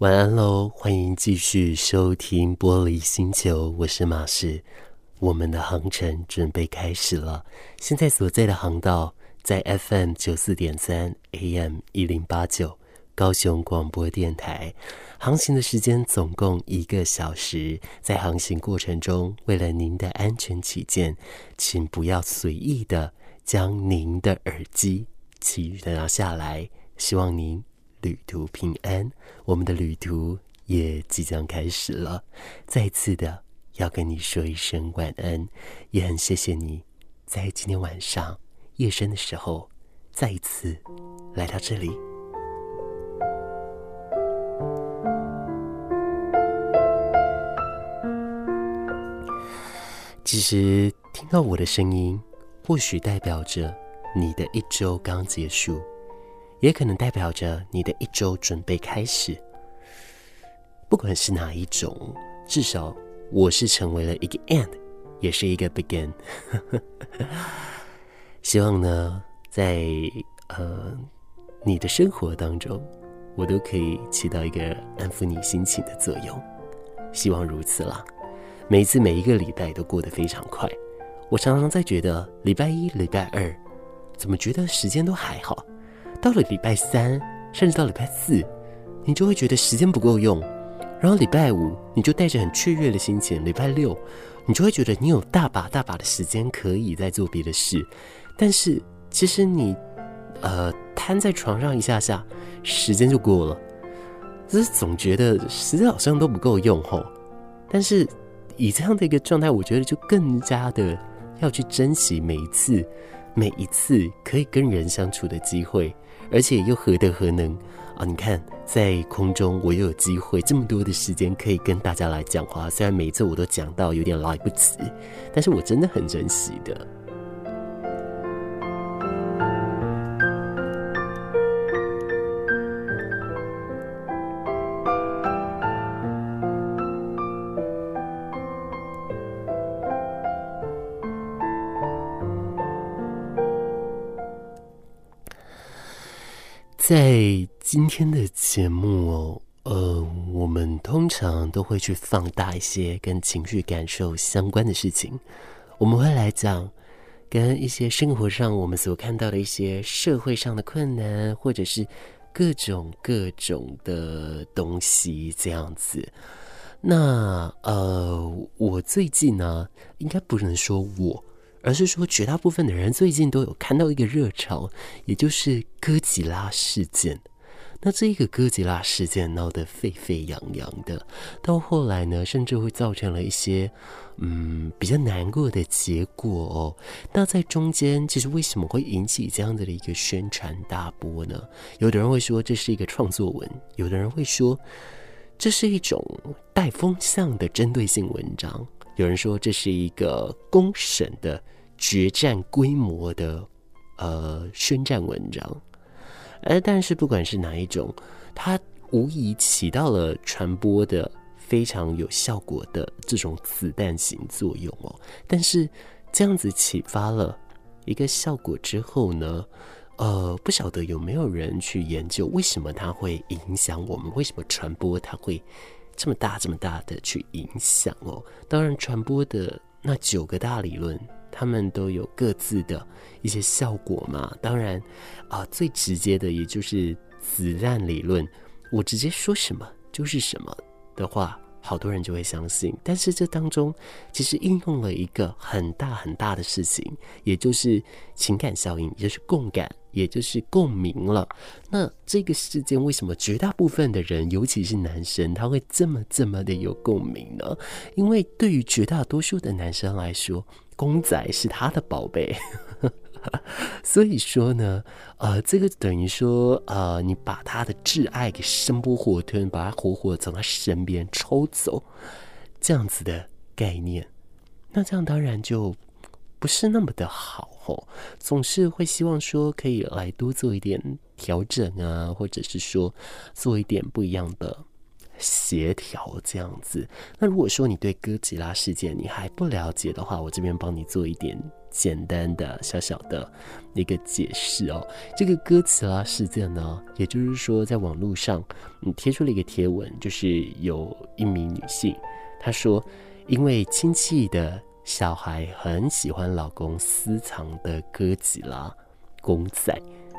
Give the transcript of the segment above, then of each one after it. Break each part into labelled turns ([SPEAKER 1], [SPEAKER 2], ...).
[SPEAKER 1] 晚安喽，欢迎继续收听玻璃星球，我是马氏。我们的航程准备开始了。现在所在的航道在 FM 九四点三 AM 一零八九高雄广播电台。航行的时间总共一个小时。在航行过程中，为了您的安全起见，请不要随意的将您的耳机取拿下来。希望您。旅途平安，我们的旅途也即将开始了。再次的要跟你说一声晚安，也很谢谢你在今天晚上夜深的时候再一次来到这里。其实听到我的声音，或许代表着你的一周刚结束。也可能代表着你的一周准备开始，不管是哪一种，至少我是成为了一个 end，也是一个 begin。希望呢，在呃你的生活当中，我都可以起到一个安抚你心情的作用。希望如此啦。每一次每一个礼拜都过得非常快，我常常在觉得礼拜一、礼拜二，怎么觉得时间都还好。到了礼拜三，甚至到礼拜四，你就会觉得时间不够用。然后礼拜五，你就带着很雀跃的心情；礼拜六，你就会觉得你有大把大把的时间可以再做别的事。但是其实你，呃，瘫在床上一下下，时间就过了。只是总觉得时间好像都不够用吼。但是以这样的一个状态，我觉得就更加的要去珍惜每一次、每一次可以跟人相处的机会。而且又何德何能啊！你看，在空中我又有机会这么多的时间可以跟大家来讲话，虽然每一次我都讲到有点来不及，但是我真的很珍惜的。在今天的节目哦，呃，我们通常都会去放大一些跟情绪感受相关的事情。我们会来讲跟一些生活上我们所看到的一些社会上的困难，或者是各种各种的东西这样子。那呃，我最近呢，应该不能说我。而是说，绝大部分的人最近都有看到一个热潮，也就是哥吉拉事件。那这一个哥吉拉事件闹得沸沸扬扬的，到后来呢，甚至会造成了一些嗯比较难过的结果哦。那在中间，其实为什么会引起这样子的一个宣传大波呢？有的人会说这是一个创作文，有的人会说这是一种带风向的针对性文章，有人说这是一个公审的。决战规模的呃宣战文章，而但是不管是哪一种，它无疑起到了传播的非常有效果的这种子弹型作用哦。但是这样子启发了一个效果之后呢，呃，不晓得有没有人去研究为什么它会影响我们？为什么传播它会这么大这么大的去影响哦？当然，传播的那九个大理论。他们都有各自的一些效果嘛，当然啊、最直接的也就是子弹理论，我直接说什么就是什么的话，好多人就会相信。但是这当中其实应用了一个很大很大的事情，也就是情感效应，也就是共感。也就是共鸣了。那这个事件为什么绝大部分的人，尤其是男生，他会这么这么的有共鸣呢？因为对于绝大多数的男生来说，公仔是他的宝贝。所以说呢，呃，这个等于说，呃，你把他的挚爱给生不活吞，把他活活从他身边抽走，这样子的概念，那这样当然就。不是那么的好哦，总是会希望说可以来多做一点调整啊，或者是说做一点不一样的协调这样子。那如果说你对哥吉拉事件你还不了解的话，我这边帮你做一点简单的小小的一个解释哦。这个哥吉拉事件呢，也就是说在网络上你贴出了一个贴文，就是有一名女性，她说因为亲戚的小孩很喜欢老公私藏的哥吉拉公仔。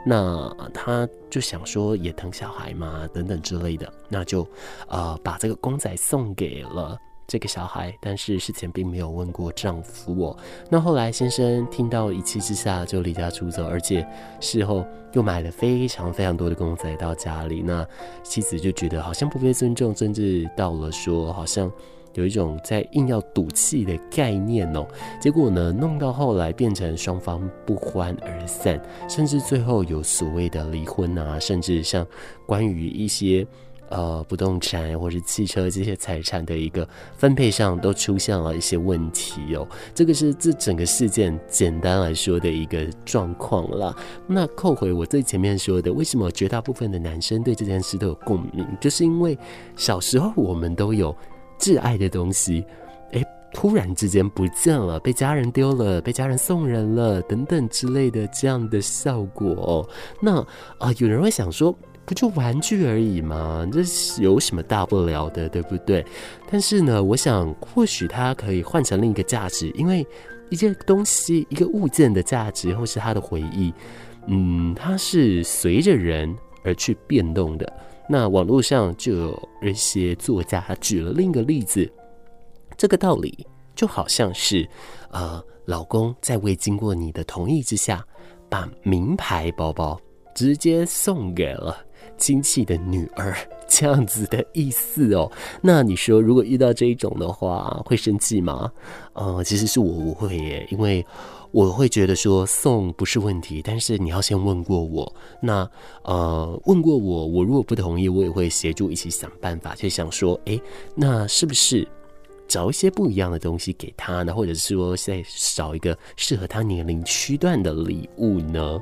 [SPEAKER 1] 那他就想说也疼小孩嘛，等等之类的，那就呃把这个公仔送给了这个小孩，但是事前并没有问过丈夫我。那后来先生听到一气之下就离家出走，而且事后又买了非常非常多的公仔到家里，那妻子就觉得好像不被尊重，甚至到了说好像。有一种在硬要赌气的概念哦，结果呢，弄到后来变成双方不欢而散，甚至最后有所谓的离婚啊，甚至像关于一些呃不动产或者汽车这些财产的一个分配上，都出现了一些问题哦。这个是这整个事件简单来说的一个状况啦。那扣回我最前面说的，为什么绝大部分的男生对这件事都有共鸣，就是因为小时候我们都有。挚爱的东西，哎，突然之间不见了，被家人丢了，被家人送人了，等等之类的这样的效果哦。那啊、有人会想说，不就玩具而已吗？这有什么大不了的，对不对？但是呢，我想或许它可以换成另一个价值，因为一件东西、一个物件的价值，或是它的回忆，嗯，它是随着人而去变动的。那网络上就有一些作家举了另一个例子，这个道理就好像是，呃，老公在未经过你的同意之下，把名牌包包直接送给了亲戚的女儿，这样子的意思哦。那你说，如果遇到这一种的话，会生气吗？呃，其实是我不会耶，因为。我会觉得说送不是问题，但是你要先问过我。那呃，问过我，我如果不同意，我也会协助一起想办法，就想说，诶，那是不是找一些不一样的东西给他呢？或者是说再找一个适合他年龄区段的礼物呢？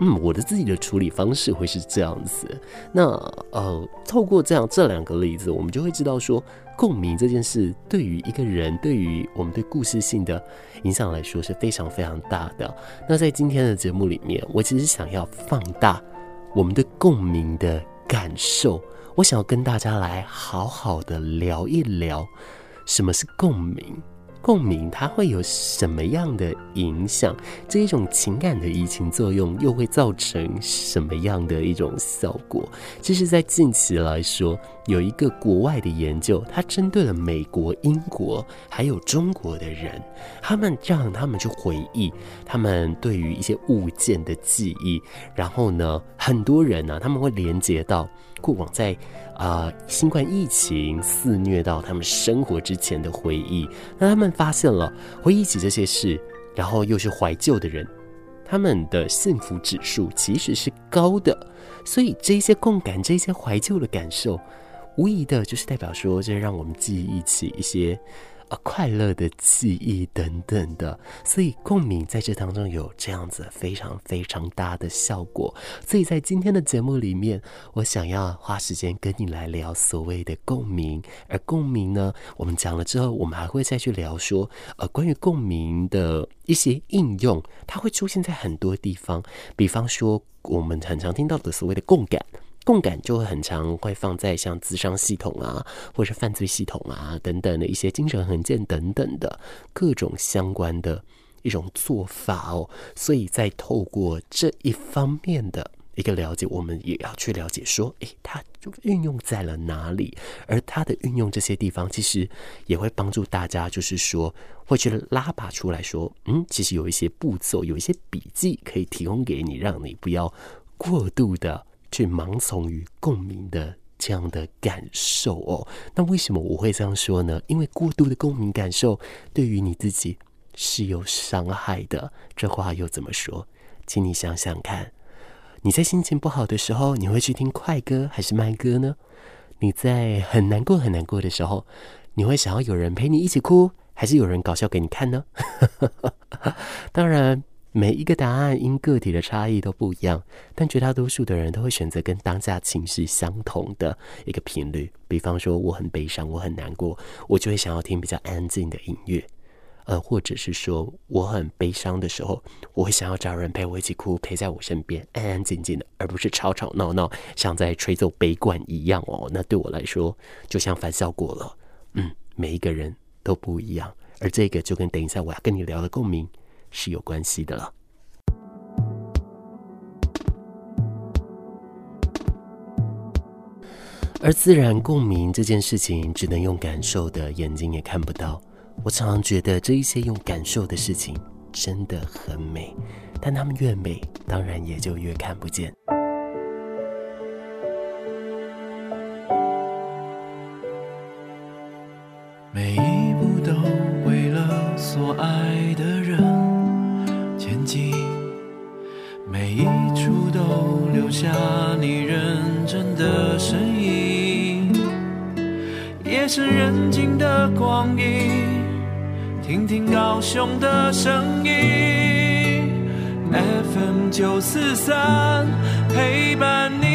[SPEAKER 1] 嗯，我的自己的处理方式会是这样子。那呃，透过这样这两个例子，我们就会知道说，共鸣这件事对于一个人，对于我们对故事性的影响来说是非常非常大的。那在今天的节目里面，我其实想要放大我们的共鸣的感受，我想要跟大家来好好的聊一聊什么是共鸣。共鸣它会有什么样的影响？这一种情感的移情作用又会造成什么样的一种效果？其实，在近期来说，有一个国外的研究，它针对了美国、英国还有中国的人，他们让他们去回忆他们对于一些物件的记忆，然后呢，很多人呢、他们会连接到过往在。啊、新冠疫情肆虐到他们生活之前的回忆，那他们发现了回忆起这些事，然后又是怀旧的人，他们的幸福指数其实是高的。所以这些共感，这些怀旧的感受，无疑的就是代表说，这让我们记忆起一些。啊，快乐的记忆等等的，所以共鸣在这当中有这样子非常非常大的效果。所以在今天的节目里面，我想要花时间跟你来聊所谓的共鸣。而共鸣呢，我们讲了之后，我们还会再去聊说，呃，关于共鸣的一些应用，它会出现在很多地方。比方说，我们很常听到的所谓的共感。共感就会很常会放在像咨商系统啊，或者是犯罪系统啊等等的一些精神衡鉴等等的各种相关的一种做法哦。所以在透过这一方面的一个了解，我们也要去了解说，诶，它就运用在了哪里？而它的运用这些地方，其实也会帮助大家，就是说会去拉拔出来说，嗯，其实有一些步骤，有一些笔记可以提供给你，让你不要过度的。去盲从于共鸣的这样的感受哦，那为什么我会这样说呢？因为过度的共鸣感受对于你自己是有伤害的。这话又怎么说？请你想想看，你在心情不好的时候，你会去听快歌还是慢歌呢？你在很难过很难过的时候，你会想要有人陪你一起哭，还是有人搞笑给你看呢？当然。每一个答案因个体的差异都不一样，但绝大多数的人都会选择跟当下情绪相同的一个频率。比方说，我很悲伤，我很难过，我就会想要听比较安静的音乐。呃，或者是说我很悲伤的时候，我会想要找人陪我一起哭，陪在我身边，安安静静的，而不是吵吵闹闹，像在吹奏悲管一样哦。那对我来说，就像反效果了。嗯，每一个人都不一样，而这个就跟等一下我要跟你聊的共鸣是有关系的了。而自然共鸣这件事情，只能用感受的，眼睛也看不到。我常常觉得这一些用感受的事情真的很美，但它们越美，当然也就越看不
[SPEAKER 2] 见。一处都留下你认真的身影，夜深人静的光阴。听听高雄的声音，FM 九四三陪伴你。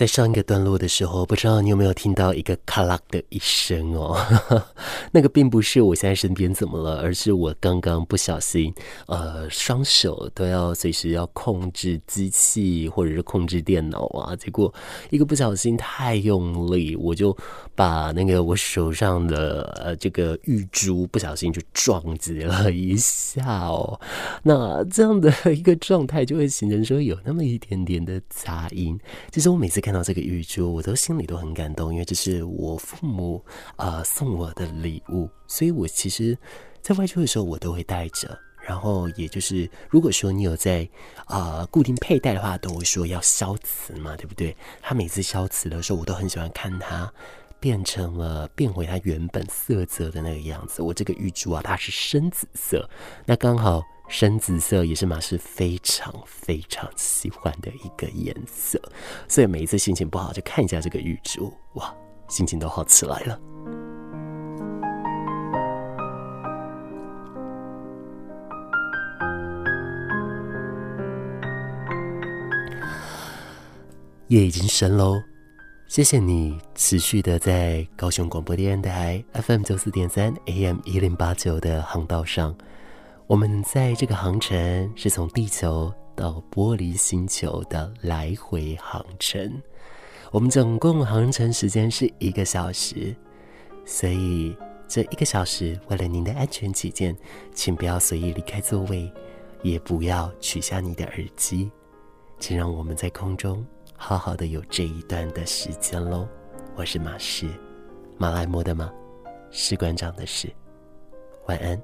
[SPEAKER 1] 在上一个段落的时候，不知道你有没有听到一个咔啦的一声哦？那个并不是我现在身边怎么了，而是我刚刚不小心，呃，双手都要随时要控制机器或者是控制电脑啊，结果一个不小心太用力，我就把那个我手上的呃这个玉珠不小心就撞击了一下哦。那这样的一个状态就会形成说有那么一点点的杂音。其实我每次看。看到这个玉珠，我都心里都很感动，因为这是我父母啊、送我的礼物，所以我其实，在外出的时候我都会带着。然后，也就是如果说你有在啊、固定佩戴的话，都会说要消磁嘛，对不对？他每次消磁的时候，我都很喜欢看它变成了变回它原本色泽的那个样子。我这个玉珠啊，它是深紫色，那刚好。深紫色也是马氏非常非常喜欢的一个颜色，所以每一次心情不好就看一下这个玉珠，哇，心情都好起来了。夜已经深喽，谢谢你持续的在高雄广播电台 FM 九四点三 AM 一零八九的航道上。我们在这个航程是从地球到玻璃星球的来回航程，我们总共航程时间是一个小时，所以这一个小时为了您的安全起见，请不要随意离开座位，也不要取下你的耳机，请让我们在空中好好的有这一段的时间喽。我是马士，马来莫的马，士官长的士，晚安。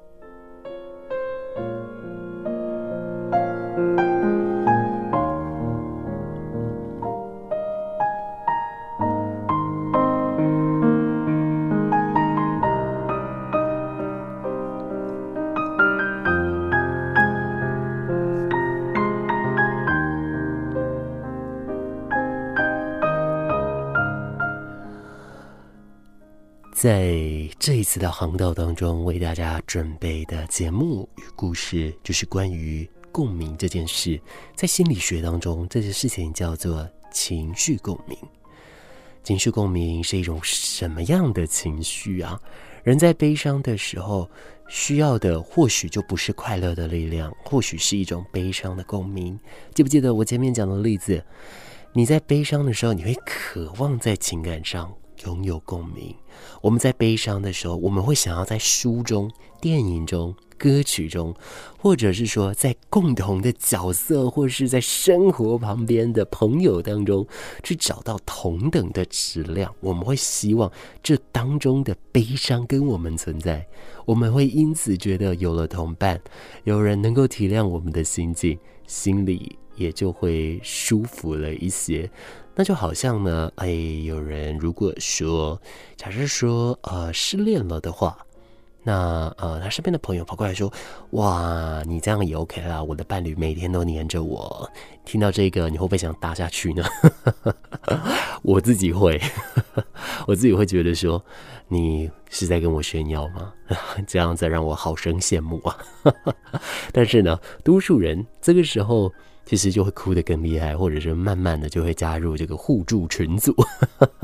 [SPEAKER 1] 在这一次的航道当中，为大家准备的节目与故事，就是关于共鸣这件事。在心理学当中，这件事情叫做情绪共鸣。情绪共鸣是一种什么样的情绪啊？人在悲伤的时候，需要的或许就不是快乐的力量，或许是一种悲伤的共鸣。记不记得我前面讲的例子？你在悲伤的时候，你会渴望在情感上。拥有共鸣。我们在悲伤的时候，我们会想要在书中、电影中、歌曲中，或者是说在共同的角色，或是在生活旁边的朋友当中，去找到同等的质量。我们会希望这当中的悲伤跟我们存在，我们会因此觉得有了同伴，有人能够体谅我们的心境，心里也就会舒服了一些。那就好像呢，哎，有人如果说，假设说，呃，失恋了的话，那呃，他身边的朋友跑过来说，哇，你这样也 OK 啦，我的伴侣每天都黏着我。听到这个，你会不会想搭下去呢？我自己会，我自己会觉得说，你是在跟我炫耀吗？这样子让我好生羡慕啊！但是呢，多数人这个时候其实就会哭得更厉害，或者是慢慢的就会加入这个互助群组。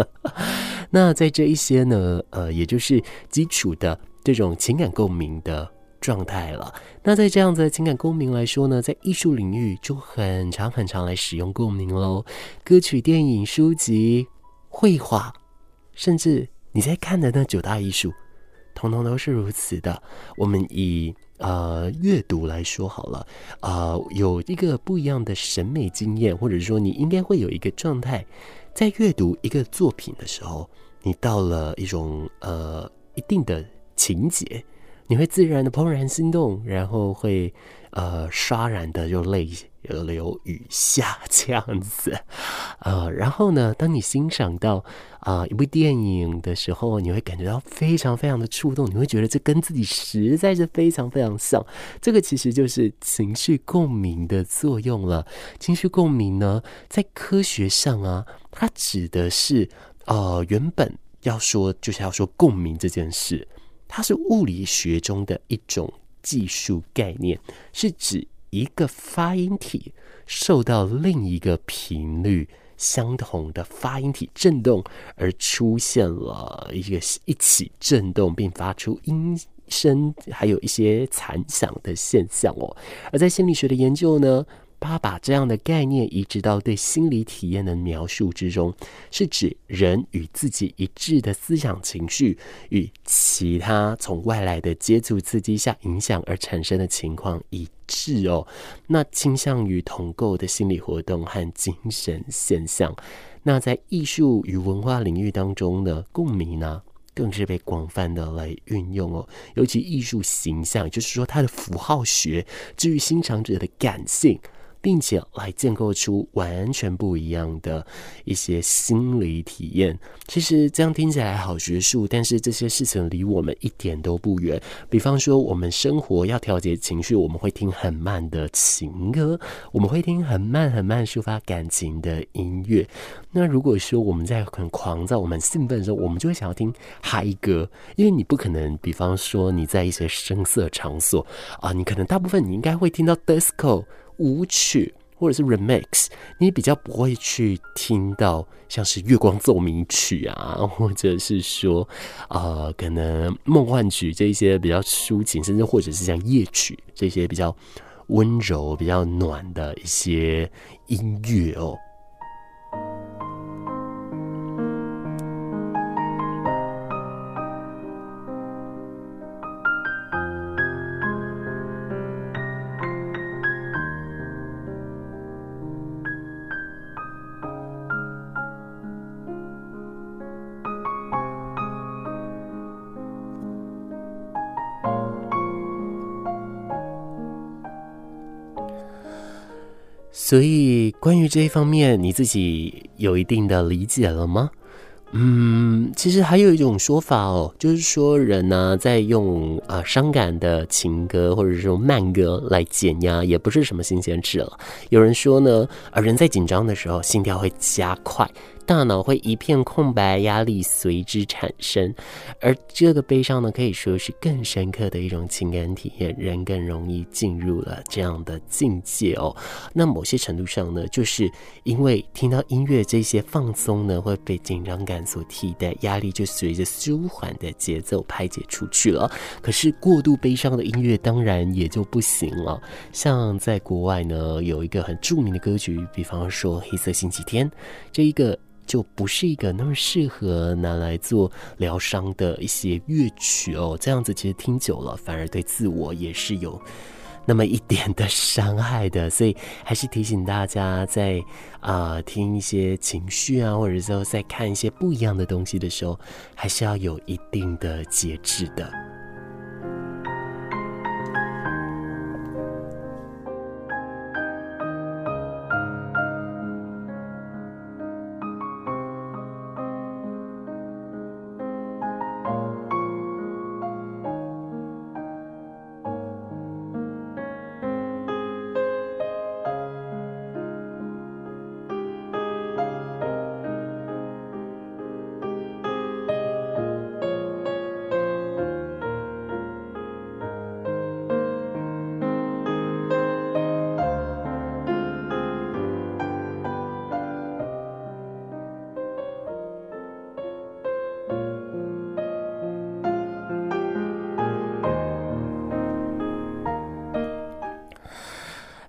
[SPEAKER 1] 那在这一些呢，呃，也就是基础的这种情感共鸣的状态了。那在这样子的情感共鸣来说呢，在艺术领域就很常很常来使用共鸣喽。歌曲、电影、书籍、绘画，甚至你在看的那九大艺术，统统都是如此的。我们以呃阅读来说好了，呃，有一个不一样的审美经验，或者说你应该会有一个状态，在阅读一个作品的时候，你到了一种呃一定的情节。你会自然的怦然心动，然后会呃刷然的就泪河流雨下这样子，呃，然后呢，当你欣赏到啊、一部电影的时候，你会感觉到非常非常的触动，你会觉得这跟自己实在是非常非常像。这个其实就是情绪共鸣的作用了。情绪共鸣呢，在科学上啊，它指的是呃原本要说就是要说共鸣这件事。它是物理学中的一种技术概念，是指一个发音体受到另一个频率相同的发音体振动，而出现了一个一起振动并发出音声，还有一些残响的现象哦。而在心理学的研究呢，他把这样的概念移植到对心理体验的描述之中，是指人与自己一致的思想情绪与其他从外来的接触刺激下影响而产生的情况一致哦。那倾向于同构的心理活动和精神现象，那在艺术与文化领域当中的，共鸣呢更是被广泛的来运用哦。尤其艺术形象，就是说它的符号学，至于欣赏者的感性。并且来建构出完全不一样的一些心理体验。其实这样听起来好学术，但是这些事情离我们一点都不远。比方说，我们生活要调节情绪，我们会听很慢的情歌，我们会听很慢很慢抒发感情的音乐。那如果说我们在很狂躁、我们兴奋的时候，我们就会想要听嗨歌，因为你不可能，比方说你在一些声色场所啊，你可能大部分你应该会听到 disco。舞曲或者是 remix，你比较不会去听到像是月光奏鸣曲啊，或者是说，呃，可能梦幻曲这一些比较抒情，甚至或者是像夜曲这些比较温柔、比较暖的一些音乐哦。所以，关于这一方面，你自己有一定的理解了吗？嗯，其实还有一种说法哦，就是说人呢、在用啊伤感的情歌或者是用慢歌来减压，也不是什么新鲜事了。有人说呢，啊，人在紧张的时候，心跳会加快。大脑会一片空白，压力随之产生，而这个悲伤呢，可以说是更深刻的一种情感体验，人更容易进入了这样的境界哦。那某些程度上呢，就是因为听到音乐这些放松呢，会被紧张感所替代，压力就随着舒缓的节奏排解出去了。可是过度悲伤的音乐当然也就不行了。像在国外呢，有一个很著名的歌曲，比方说《黑色星期天》这一个。就不是一个那么适合拿来做疗伤的一些乐曲哦，这样子其实听久了反而对自我也是有那么一点的伤害的，所以还是提醒大家在啊、听一些情绪啊，或者说在看一些不一样的东西的时候，还是要有一定的节制的。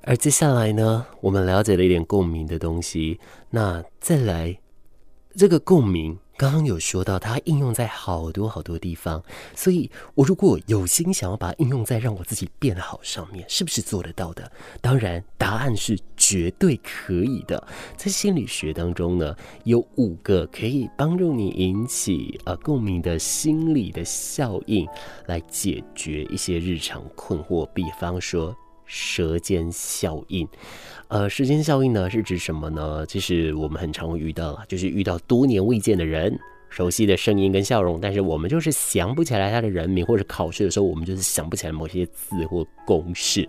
[SPEAKER 1] 而接下来呢，我们了解了一点共鸣的东西，那再来这个共鸣。刚刚有说到，它应用在好多好多地方，所以我如果有心想要把它应用在让我自己变好上面，是不是做得到的？当然，答案是绝对可以的。在心理学当中呢，有五个可以帮助你引起呃共鸣的心理的效应，来解决一些日常困惑。比方说，舌尖效应。呃，舌尖效应呢是指什么呢？其实我们很常会遇到，就是遇到多年未见的人，熟悉的声音跟笑容，但是我们就是想不起来他的人名，或者考试的时候我们就是想不起来某些字或公式，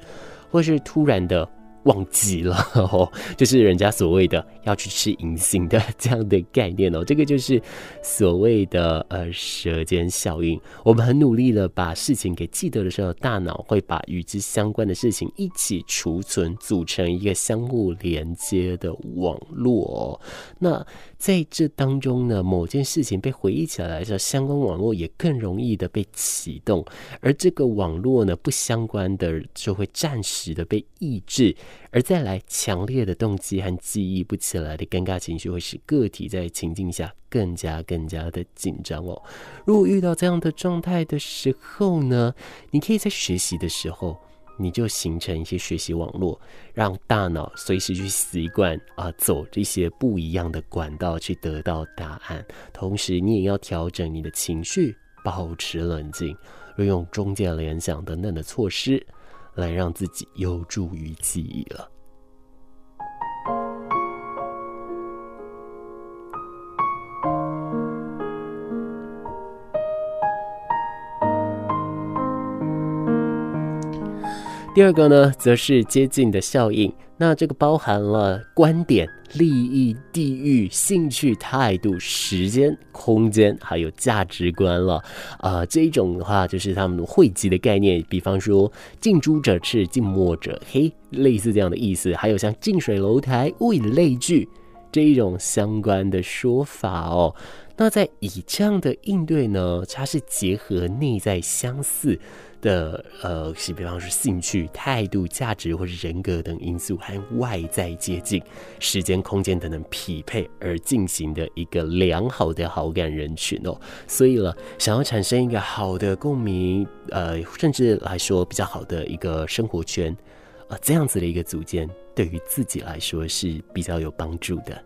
[SPEAKER 1] 或是突然的。忘记了 哦，就是人家所谓的要去吃银杏的 这样的概念哦，这个就是所谓的呃舌尖效应。我们很努力的把事情给记得的时候，大脑会把与之相关的事情一起储存，组成一个相互连接的网络哦。那在这当中呢，某件事情被回忆起来的时候，相关网络也更容易的被启动，而这个网络呢，不相关的就会暂时的被抑制。而再来，强烈的动机和记忆不起来的尴尬情绪，会使个体在情境下更加更加的紧张哦。如果遇到这样的状态的时候呢，你可以在学习的时候，你就形成一些学习网络，让大脑随时去习惯啊，走这些不一样的管道去得到答案。同时，你也要调整你的情绪，保持冷静，运用中介联想等等的措施。来让自己有助于记忆了。第二个呢，则是接近的效应。那这个包含了观点、利益、地域、兴趣、态度、时间、空间，还有价值观了。啊、呃，这一种的话，就是他们汇集的概念。比方说，近朱者赤，近墨者黑，类似这样的意思。还有像近水楼台，物以类聚这一种相关的说法哦。那在以这样的应对呢，它是结合内在相似。的呃，是比方说兴趣、态度、价值或者人格等因素，和外在接近、时间、空间等等匹配而进行的一个良好的好感人群哦。所以了，想要产生一个好的共鸣，呃，甚至来说比较好的一个生活圈，呃，这样子的一个组建，对于自己来说是比较有帮助的。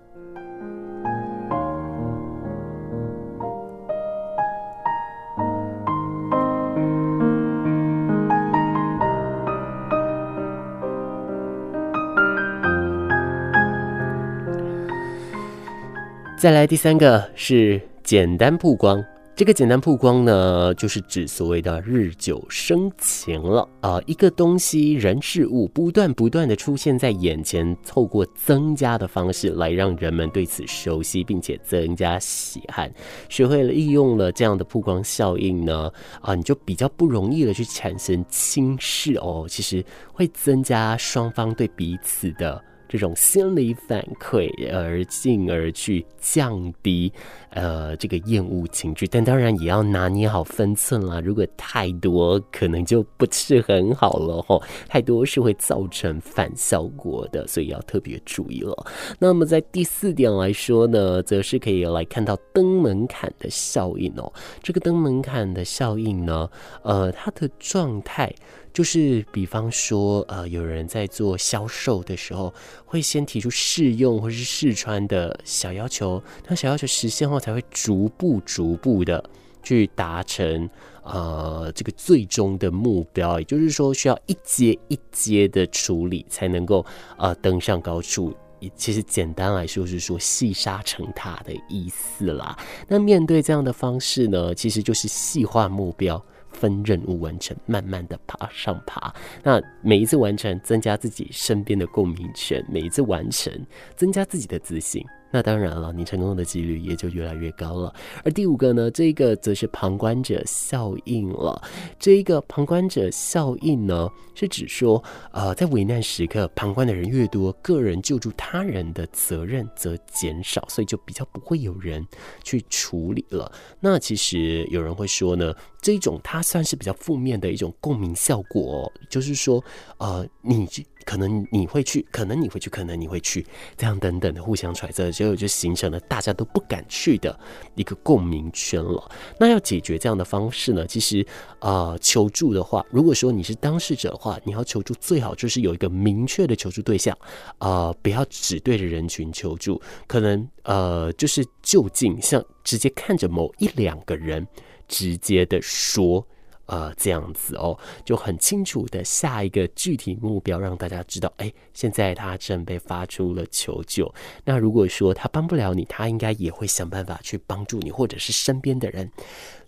[SPEAKER 1] 再来第三个是简单曝光，这个简单曝光呢，就是指所谓的日久生情了啊、一个东西、人、事物不断不断的出现在眼前，透过增加的方式来让人们对此熟悉，并且增加喜爱。学会了利用了这样的曝光效应呢，啊、你就比较不容易的去产生轻视哦，其实会增加双方对彼此的。这种心理反馈，而进而去降低呃这个厌恶情绪，但当然也要拿捏好分寸啦。如果太多，可能就不是很好了吼，太多是会造成反效果的，所以要特别注意了。那么在第四点来说呢，则是可以来看到登门槛的效应哦。这个登门槛的效应呢，呃，它的状态。就是比方说，呃，有人在做销售的时候，会先提出试用或是试穿的小要求，那小要求实现后，才会逐步逐步的去达成，呃，这个最终的目标。也就是说，需要一阶一阶的处理，才能够呃登上高处。其实简单来说，是说细沙成塔的意思啦。那面对这样的方式呢，其实就是细化目标。分任务完成，慢慢的爬上爬。那每一次完成，增加自己身边的共鸣圈；每一次完成，增加自己的自信。那当然了，你成功的几率也就越来越高了。而第五个呢，这个则是旁观者效应了。这一个旁观者效应呢，是指说，呃，在危难时刻，旁观的人越多，个人救助他人的责任则减少，所以就比较不会有人去处理了。那其实有人会说呢，这种它算是比较负面的一种共鸣效果，就是说，呃，你可能你会去，可能你会去，可能你会去，这样等等的互相揣测，结果就形成了大家都不敢去的一个共鸣圈了。那要解决这样的方式呢？其实，呃，求助的话，如果说你是当事者的话，你要求助最好就是有一个明确的求助对象，呃，不要只对着人群求助，可能呃，就是就近像直接看着某一两个人，直接的说。呃，这样子哦，就很清楚的下一个具体目标，让大家知道，哎，现在他正被发出了求救。那如果说他帮不了你，他应该也会想办法去帮助你，或者是身边的人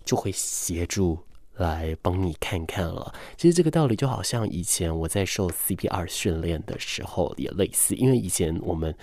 [SPEAKER 1] 就会协助来帮你看看了。其实这个道理就好像以前我在受 CPR 训练的时候也类似，因为以前我们。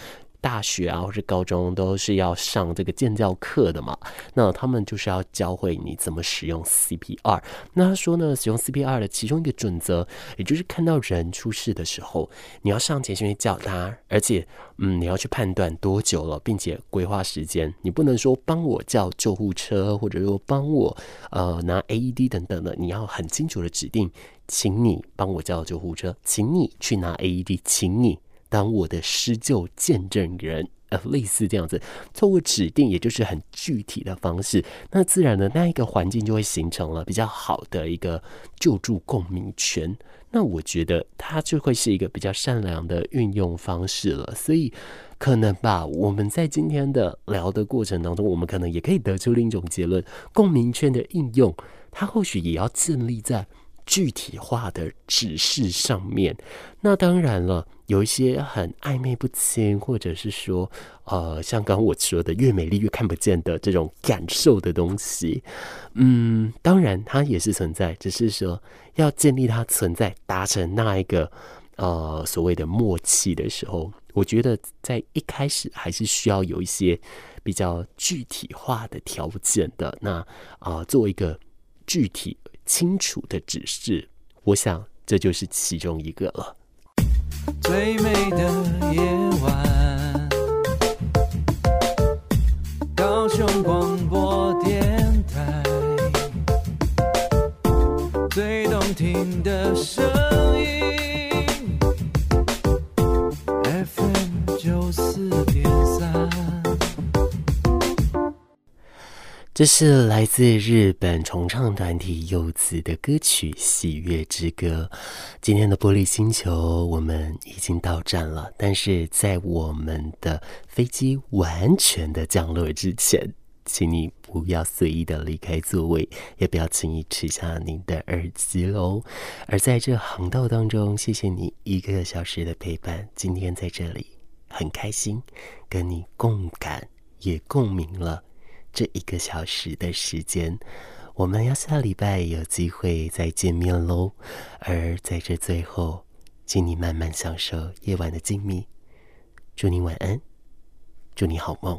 [SPEAKER 1] 大学啊，或是高中都是要上这个健教课的嘛。那他们就是要教会你怎么使用 CPR。那他说呢，使用 CPR 的其中一个准则，也就是看到人出事的时候，你要上前去叫他，而且，嗯，你要去判断多久了，并且规划时间。你不能说帮我叫救护车，或者说帮我呃拿 AED 等等的，你要很清楚的指定，请你帮我叫救护车，请你去拿 AED，请你。当我的施救见证人，呃，类似这样子，透过指定，也就是很具体的方式，那自然的那一个环境就会形成了比较好的一个救助共鸣圈。那我觉得它就会是一个比较善良的运用方式了。所以可能吧，我们在今天的聊的过程当中，我们可能也可以得出另一种结论：共鸣圈的应用，它或许也要建立在具体化的指示上面。那当然了。有一些很暧昧不清，或者是说，呃，像刚刚我说的，越美丽越看不见的这种感受的东西，嗯，当然它也是存在，只是说要建立它存在，达成那一个呃所谓的默契的时候，我觉得在一开始还是需要有一些比较具体化的条件的。那啊，呃，做一个具体清楚的指示，我想这就是其中一个了。
[SPEAKER 2] 最美的夜晚，高雄广播电台，最动听的声音
[SPEAKER 1] 这是来自日本重唱团体柚子的歌曲《喜悦之歌》。今天的玻璃星球，我们已经到站了，但是在我们的飞机完全的降落之前，请你不要随意的离开座位，也不要轻易取下您的耳机喽。而在这航道当中，谢谢你一个小时的陪伴。今天在这里很开心，跟你共感也共鸣了。这一个小时的时间，我们要下礼拜有机会再见面喽。而在这最后，请你慢慢享受夜晚的静谧。祝你晚安，祝你好梦。